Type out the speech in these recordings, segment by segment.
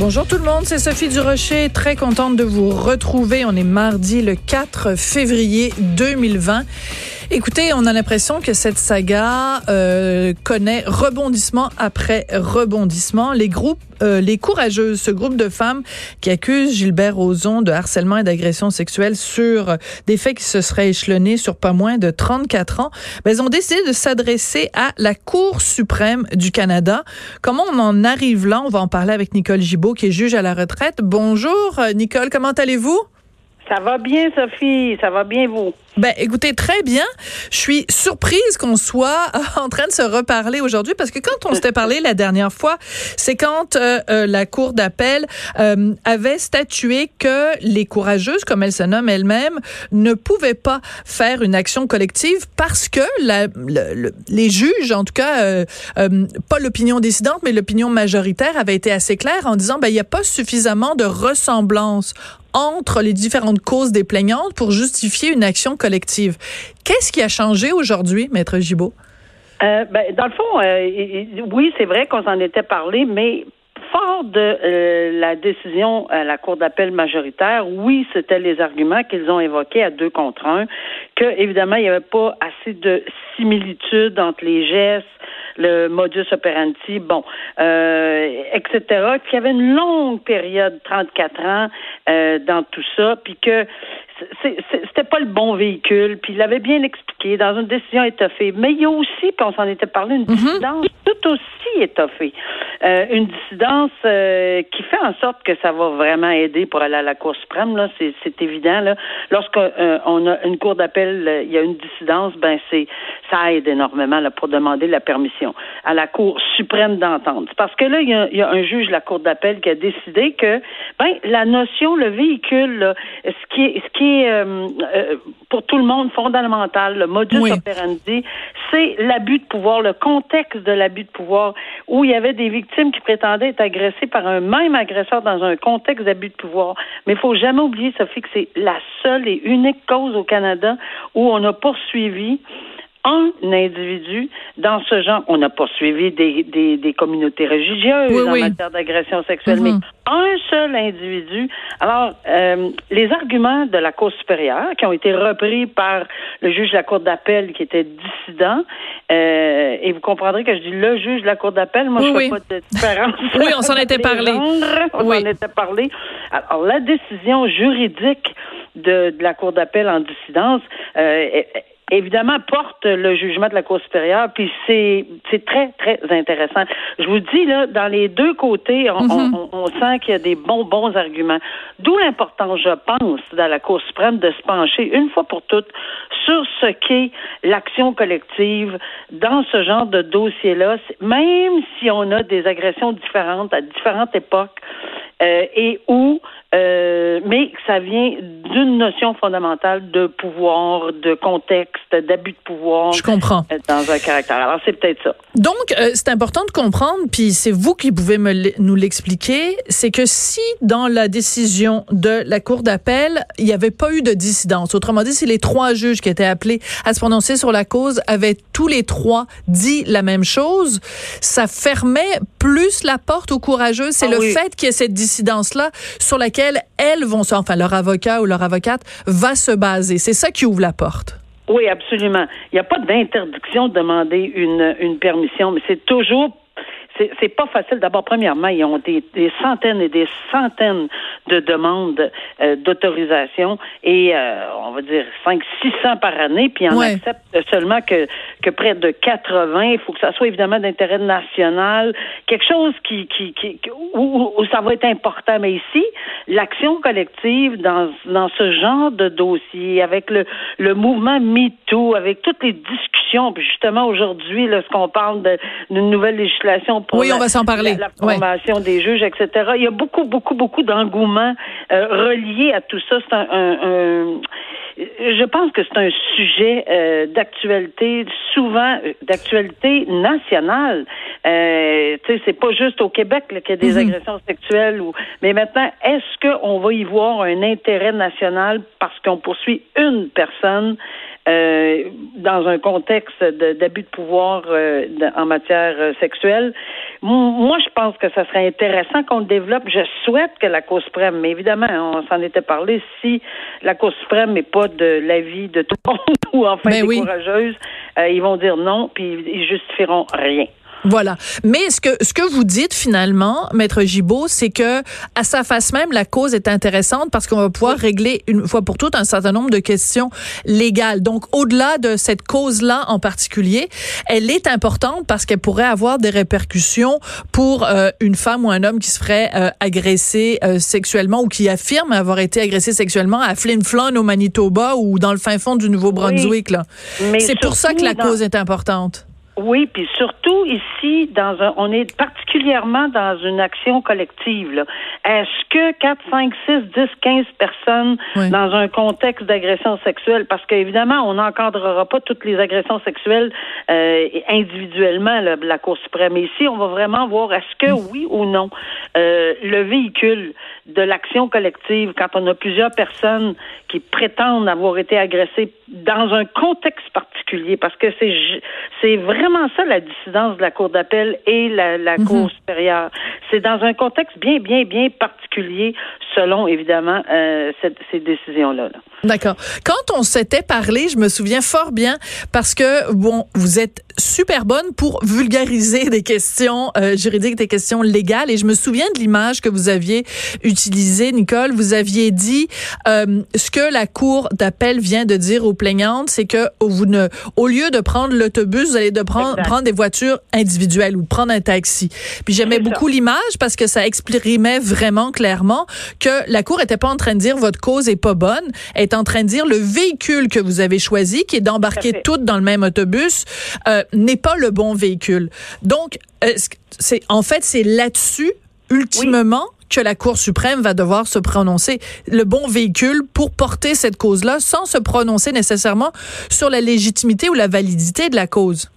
Bonjour tout le monde, c'est Sophie Durocher, très contente de vous retrouver. On est mardi le 4 février 2020. Écoutez, on a l'impression que cette saga euh, connaît rebondissement après rebondissement. Les groupes, euh, les courageuses, ce groupe de femmes qui accusent Gilbert Rozon de harcèlement et d'agression sexuelle sur des faits qui se seraient échelonnés sur pas moins de 34 ans, ils ont décidé de s'adresser à la Cour suprême du Canada. Comment on en arrive là? On va en parler avec Nicole Gibault, qui est juge à la retraite. Bonjour, Nicole, comment allez-vous? Ça va bien, Sophie. Ça va bien, vous? Ben, écoutez, très bien. Je suis surprise qu'on soit en train de se reparler aujourd'hui parce que quand on s'était parlé la dernière fois, c'est quand euh, euh, la Cour d'appel euh, avait statué que les courageuses, comme elles se nomment elles-mêmes, ne pouvaient pas faire une action collective parce que la, les juges, en tout cas, pas l'opinion décidente, mais l'opinion majoritaire avait été assez claire en disant, ben, il n'y a pas suffisamment de ressemblance entre les différentes causes des plaignantes pour justifier une action collective. Qu'est-ce qui a changé aujourd'hui, Maître Gibault? Euh, ben, dans le fond, euh, oui, c'est vrai qu'on s'en était parlé, mais fort de euh, la décision à la Cour d'appel majoritaire, oui, c'était les arguments qu'ils ont évoqués à deux contre un, que évidemment, il n'y avait pas assez de similitude entre les gestes, le modus operandi, bon, euh, etc., qu'il y avait une longue période, 34 ans, euh, dans tout ça, puis que c'était pas le bon véhicule, puis il l'avait bien expliqué dans une décision étoffée. Mais il y a aussi, puis on s'en était parlé, une mhm. dissidence tout aussi étoffée. Euh, une dissidence euh, qui fait en sorte que ça va vraiment aider pour aller à la Cour suprême, là, c'est évident. Là. Lorsqu'on euh, a une cour d'appel, il y a une dissidence, ben c'est ça aide énormément là, pour demander la permission à la Cour suprême d'entendre. Parce que là, il y, a, un juge de la Cour d'appel qui a décidé que ben la notion, le véhicule, ce qui est ce qui euh, euh, pour tout le monde fondamental, le modus operandi, c'est l'abus de pouvoir, le contexte de l'abus de pouvoir, où il y avait des victimes qui prétendaient être agressées par un même agresseur dans un contexte d'abus de pouvoir. Mais il faut jamais oublier, Sophie, que c'est la seule et unique cause au Canada où on a poursuivi un individu dans ce genre. On n'a pas suivi des, des, des communautés religieuses en matière d'agression sexuelle, mais mm-hmm. un seul individu. Alors, euh, les arguments de la Cour supérieure, qui ont été repris par le juge de la Cour d'appel, qui était dissident, euh, et vous comprendrez que je dis le juge de la Cour d'appel, moi, je ne fais pas de différence. oui, on s'en était parlé. On s'en était parlé. Alors, la décision juridique de, de la Cour d'appel en dissidence euh, évidemment, porte le jugement de la Cour supérieure, puis c'est, c'est très, très intéressant. Je vous dis, là, dans les deux côtés, on, mhm. on, sent qu'il y a des bons, bons arguments. D'où l'importance, je pense, dans la Cour suprême de se pencher une fois pour toutes sur ce qu'est l'action collective dans ce genre de dossier-là, même si on a des agressions différentes à différentes époques. Euh, et où, euh, mais ça vient d'une notion fondamentale de pouvoir, de contexte, d'abus de pouvoir. Je comprends. Euh, dans un caractère. Alors, c'est peut-être ça. Donc, c'est important de comprendre, puis c'est vous qui pouvez me nous l'expliquer, c'est que si dans la décision de la Cour d'appel, il n'y avait pas eu de dissidence, autrement dit, si les trois juges qui étaient appelés à se prononcer sur la cause avaient tous les trois dit la même chose, ça fermait plus la porte aux courageux. C'est ah le fait qu'il y ait cette dissidence-là sur laquelle elles vont, enfin leur avocat ou leur avocate va se baser. C'est ça qui ouvre la porte. Oui, absolument. Il n'y a pas d'interdiction de demander une, une permission, mais c'est toujours c'est pas facile. D'abord, premièrement, ils ont des, centaines et des centaines de demandes euh, d'autorisation et euh, on va dire 5 600 par année, puis on accepte seulement que, que près de 80. Il faut que ça soit évidemment d'intérêt national, quelque chose qui, qui, qui où, où, ça va être important. Mais ici, l'action collective dans, dans ce genre de dossier, avec le, le mouvement MeToo, avec toutes les discussions, puis justement aujourd'hui, lorsqu'on parle d'une nouvelle législation oui, on va s'en parler. La, formation des juges, etc. Il y a beaucoup, beaucoup, beaucoup d'engouement euh, relié à tout ça. C'est un, je pense que c'est un sujet euh, d'actualité, souvent euh, d'actualité nationale. Euh, tu sais, c'est pas juste au Québec qu'il y a des mhm. agressions sexuelles. Ou... Mais maintenant, est-ce qu'on va y voir un intérêt national parce qu'on poursuit une personne euh, dans un contexte d'abus de, pouvoir euh, en matière sexuelle? Moi, je pense que ça serait intéressant qu'on le développe. Je souhaite que la Cour suprême, mais évidemment, on s'en était parlé, si la Cour suprême n'est pas de l'avis de tout le monde ou enfin ben des courageuses, ils vont dire non, puis ils justifieront rien. Voilà. Mais ce que ce que vous dites finalement, maître Gibault, c'est que à sa face même, la cause est intéressante parce qu'on va pouvoir régler une fois pour toutes un certain nombre de questions légales. Donc au-delà de cette cause-là en particulier, elle est importante parce qu'elle pourrait avoir des répercussions pour euh, une femme ou un homme qui se ferait euh, agresser euh, sexuellement ou qui affirme avoir été agressé sexuellement à Flin Flon au Manitoba ou dans le fin fond du Nouveau-Brunswick. C'est pour ça que la cause est importante. Oui, puis surtout ici, dans un, on est particulièrement dans une action collective. Est-ce que 4, 5, 6, 10, 15 personnes dans un contexte d'agression sexuelle, parce qu'évidemment, on n'encadrera pas toutes les agressions sexuelles euh, individuellement, la Cour suprême. ici, on va vraiment voir est-ce que mm. oui ou non euh, le véhicule de l'action collective, quand on a plusieurs personnes qui prétendent avoir été agressées dans un contexte particulier, parce que c'est c'est vraiment ça la dissidence de la Cour d'appel et la, la mhm. Cour supérieure. C'est dans un contexte bien, bien, bien particulier, selon évidemment euh, cette, ces décisions-là. là D'accord. Quand on s'était parlé, je me souviens fort bien parce que bon, vous êtes super bonne pour vulgariser des questions euh, juridiques, des questions légales et je me souviens de l'image que vous aviez utilisée, Nicole. Vous aviez dit euh, ce que la cour d'appel vient de dire aux plaignantes, c'est que vous ne, au lieu de prendre l'autobus, vous allez de prendre, prendre des voitures individuelles ou prendre un taxi. Puis j'aimais beaucoup l'image parce que ça exprimait vraiment clairement que la cour était pas en train de dire votre cause est pas bonne, en train de dire le véhicule que vous avez choisi, qui est d'embarquer toutes dans le même autobus, euh, n'est pas le bon véhicule. Donc, c'est en fait c'est là-dessus ultimement. que la Cour suprême va devoir se prononcer le bon véhicule pour porter cette cause-là sans se prononcer nécessairement sur la légitimité ou la validité de la cause?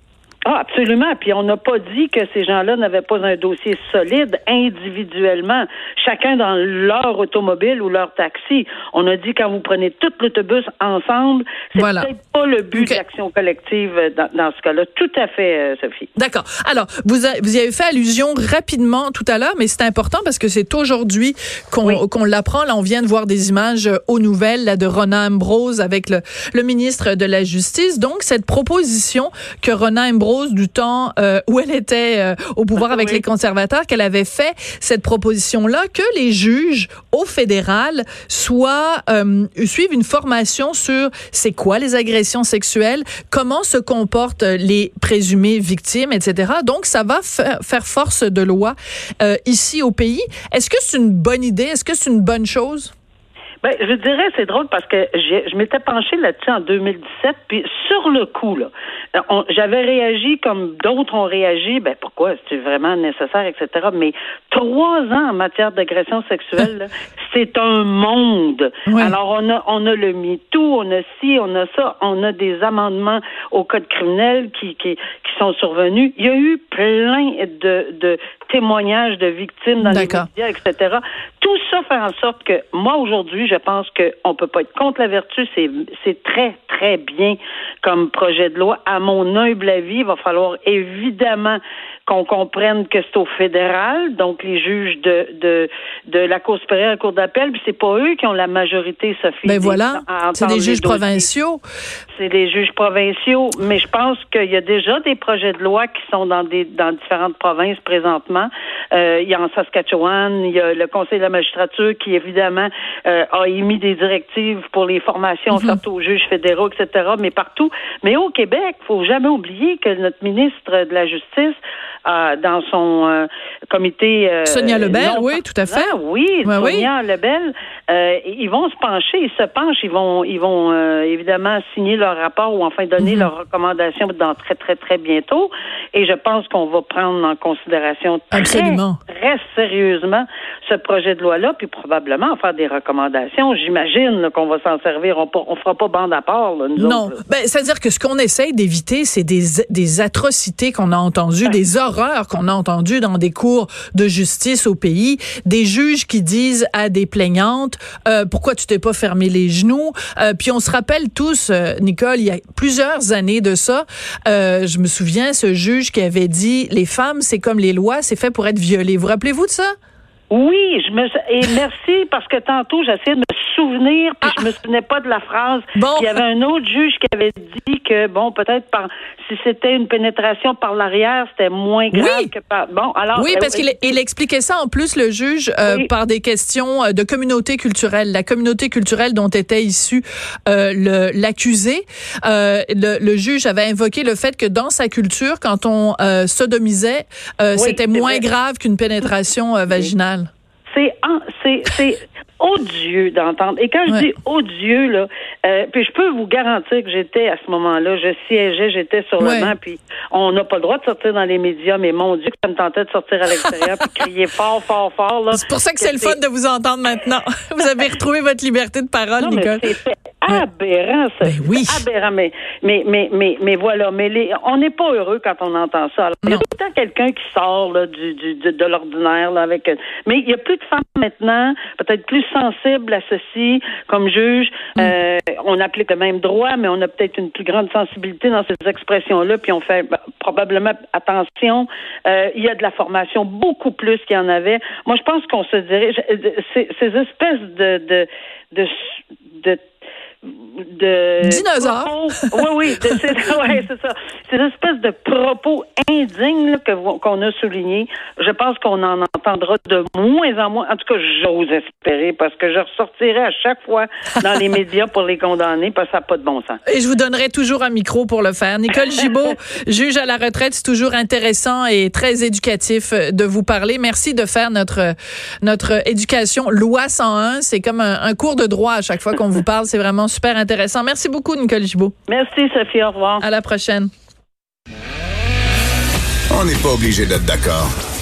Ah, absolument. Puis on n'a pas dit que ces gens-là n'avaient pas un dossier solide individuellement, chacun dans leur automobile ou leur taxi. On a dit quand vous prenez tout l'autobus ensemble, c'est peut-être pas le but de l'action collective dans, dans ce cas-là. Tout à fait, euh, Sophie. D'accord. Alors, vous, vous y avez fait allusion rapidement tout à l'heure, mais c'est important parce que c'est aujourd'hui qu'on qu'on l'apprend. Là, on vient de voir des images aux nouvelles là, de Rona Ambrose avec le, le ministre de la Justice. Donc, cette proposition que Rona Ambrose du temps euh, où elle était euh, au pouvoir avec les conservateurs qu'elle avait fait cette proposition-là que les juges au fédéral soient euh, suivent une formation sur c'est quoi les agressions sexuelles, comment se comportent les présumées victimes, etc. Donc ça va faire force de loi ici au pays. Est-ce que c'est une bonne idée? Est-ce que c'est une bonne chose? Ben, je dirais, c'est drôle parce que je m'étais penchée là-dessus en 2017, puis sur le coup, là, j'avais réagi comme d'autres ont réagi. Ben pourquoi? C'est vraiment nécessaire, etc. Mais trois ans en matière d'agression sexuelle, c'est un monde. Alors on a on a le MeToo, on a ci, on a ça, on a des amendements au code criminel qui qui, qui sont survenus. Il y a eu plein de, de témoignages de victimes dans les médias, etc. Tout ça fait en sorte que moi aujourd'hui, je pense qu'on peut pas être contre la vertu. C'est c'est très très bien comme projet de loi. À mon humble avis, il va falloir évidemment qu'on comprenne que c'est au fédéral, donc les juges de, de, de la Cour supérieure et la Cour d'appel, puis c'est pas eux qui ont la majorité, Sophie. Ben voilà, c'est des juges provinciaux. C'est des juges provinciaux, mais je pense qu'il y a déjà des projets de loi qui sont dans des dans différentes provinces présentement. Euh, il y a en Saskatchewan, il y a le Conseil de la magistrature qui évidemment euh, a émis des directives pour les formations mm aux juges fédéraux, etc. Mais partout. Mais au Québec, faut jamais oublier que notre ministre de la Justice dans son euh, comité. Euh, Sonia Lebel, oui, tout à fait. oui, Sonia Lebel. Euh, ils vont se pencher, ils se penchent, ils vont, ils vont évidemment signer leur rapport ou enfin donner mhm. leurs recommandations dans très, très, très bientôt. Et je pense qu'on va prendre en considération très, très sérieusement ce projet de loi-là, puis probablement faire des recommandations. J'imagine qu'on va s'en servir. On, on fera pas bande à part, là, nous Non. autres, Ben, c'est-à-dire que ce qu'on essaye d'éviter, c'est des, des atrocités qu'on a entendues, des horreurs qu'on a entendues dans des cours de justice au pays, des juges qui disent à des plaignantes, euh, pourquoi tu t'es pas fermé les genoux? Euh, puis on se rappelle tous, euh, Nicole, il y a plusieurs années de ça, euh, je me souviens, ce juge qui avait dit, les femmes, c'est comme les lois, c'est fait pour être violées. Vous rappelez-vous de ça? Oui, je me et merci parce que tantôt j'essayais de me souvenir puis je me souvenais pas de la phrase. Ah. Bon. Il y avait un autre juge qui avait dit que bon peut-être par si c'était une pénétration par l'arrière c'était moins grave Oui. que par bon alors Oui, euh, parce qu'il il expliquait ça en plus, le juge, euh, Oui. par des questions euh, de communauté culturelle. La communauté culturelle dont était issu euh, le- l'accusé, euh, le, le juge avait invoqué le fait que dans sa culture, quand on euh, sodomisait, euh, Oui, c'était moins vrai. grave qu'une pénétration vaginale. C'est odieux d'entendre. Et quand je Ouais. dis odieux là, euh, puis je peux vous garantir que j'étais à ce moment-là, je siégeais, j'étais sur Ouais. le banc, puis on n'a pas le droit de sortir dans les médias, mais mon Dieu, que ça me tentait de sortir à l'extérieur puis crier fort, fort, fort. C'est pour ça que c'est le fun de vous entendre maintenant. Vous avez retrouvé votre liberté de parole, Non, mais Nicole. c'est aberrant, ça. Ben oui. Aberrant, mais, mais, mais, mais, mais voilà. Mais les, on n'est pas heureux quand on entend ça. Alors, il y a tout le temps quelqu'un qui sort là, du, du, de, de l'ordinaire là, avec. Mais il y a plus de femmes maintenant, peut-être plus sensibles à ceci comme juge. Mm. Euh, on applique le même droit, mais on a peut-être une plus grande sensibilité dans ces expressions-là, puis on fait bah, probablement attention. Euh, il y a de la formation beaucoup plus qu'il y en avait. Moi, je pense qu'on se dirige. Ces, ces espèces de, de, de, de de Dinosaures. propos- oui, oui, de- c'est ouais, c'est ça. Ces espèces de propos indignes là, que qu'on a soulignés, je pense qu'on en entendra de moins en moins. En tout cas, j'ose espérer parce que je ressortirai à chaque fois dans les médias pour les condamner parce que ça n'a pas de bon sens. Et je vous donnerai toujours un micro pour le faire. Nicole Gibault, juge à la retraite, c'est toujours intéressant et très éducatif euh, de vous parler. Merci de faire notre notre éducation loi 101. C'est comme un, un cours de droit à chaque fois qu'on vous parle. C'est vraiment super intéressant. Merci beaucoup, Nicole Gibault. Merci, Sophie. Au revoir. À la prochaine. On n'est pas obligé d'être d'accord.